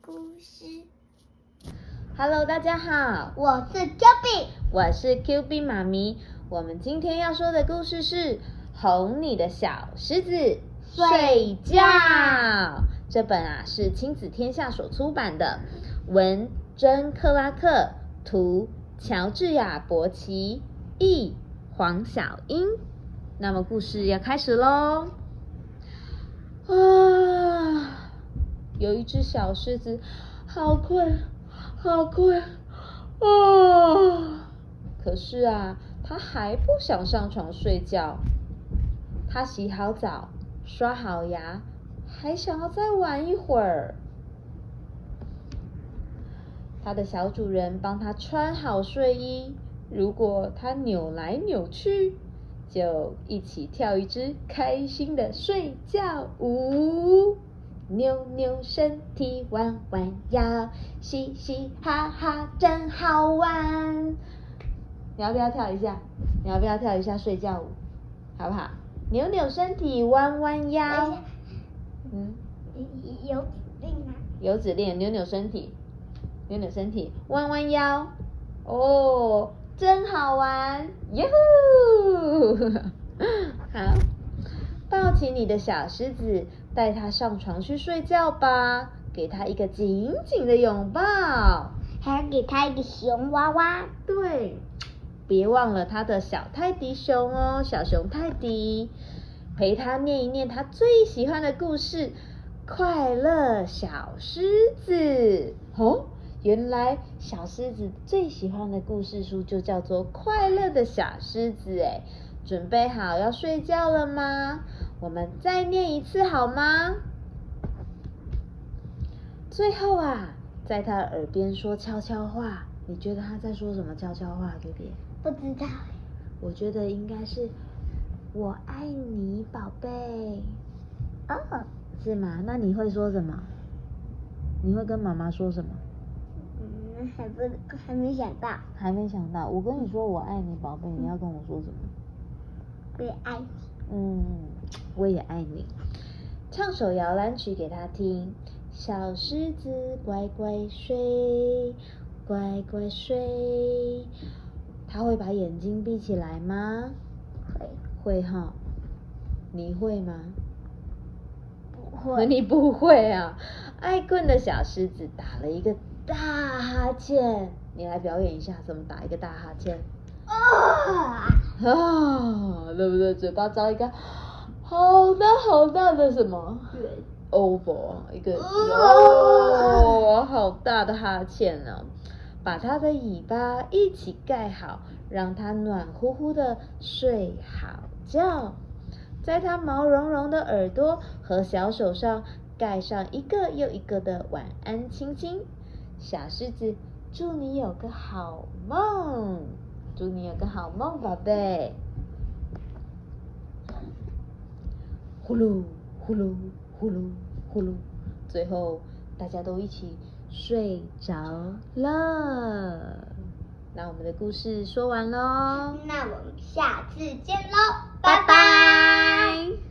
故事。Hello，大家好，我是 Juby，我是 Q B 妈咪。我们今天要说的故事是《哄你的小狮子睡觉》。这本啊是亲子天下所出版的，文珍·克拉克，图乔治亚·伯奇，译黄小英。那么故事要开始喽！啊，有一只小狮子，好困，好困啊！可是啊，它还不想上床睡觉。它洗好澡，刷好牙，还想要再玩一会儿。它的小主人帮它穿好睡衣，如果它扭来扭去，就一起跳一支开心的睡觉舞，扭扭身体，弯弯腰，嘻嘻哈哈真好玩。你要不要跳一下？你要不要跳一下睡觉舞？好不好？扭扭身体，弯弯腰。嗯，有指令吗？有指令，扭扭身体，扭扭身体，弯弯腰。哦，真好玩！哟呼！好，抱起你的小狮子，带它上床去睡觉吧，给它一个紧紧的拥抱。还要给他一个熊娃娃。对，别忘了它的小泰迪熊哦，小熊泰迪，陪它念一念它最喜欢的故事《快乐小狮子》哦。原来小狮子最喜欢的故事书就叫做《快乐的小狮子》哎，准备好要睡觉了吗？我们再念一次好吗？最后啊，在他耳边说悄悄话，你觉得他在说什么悄悄话？对不对？不知道，我觉得应该是“我爱你，宝贝哦，”，是吗？那你会说什么？你会跟妈妈说什么？嗯，还不还没想到，还没想到。我跟你说“我爱你，宝贝”，你要跟我说什么？我也爱你。嗯，我也爱你。唱首摇篮曲给他听。小狮子乖乖睡，乖乖睡。他会把眼睛闭起来吗？会会哈。你会吗？不会？你不会啊！爱困的小狮子打了一个大哈欠，你来表演一下怎么打一个大哈欠。啊！啊，对不对？嘴巴张一个好大好大的什么对，oval，一个啊哦，好大的哈欠呢、把它的尾巴一起盖好，让它暖乎乎的睡好觉。在它毛茸茸的耳朵和小手上盖上一个又一个的晚安亲亲。小狮子，祝你有个好梦，祝你有个好梦，宝贝。呼噜呼噜呼噜呼噜，最后大家都一起睡着了。那我们的故事说完喽，那我们下次见喽，拜。拜拜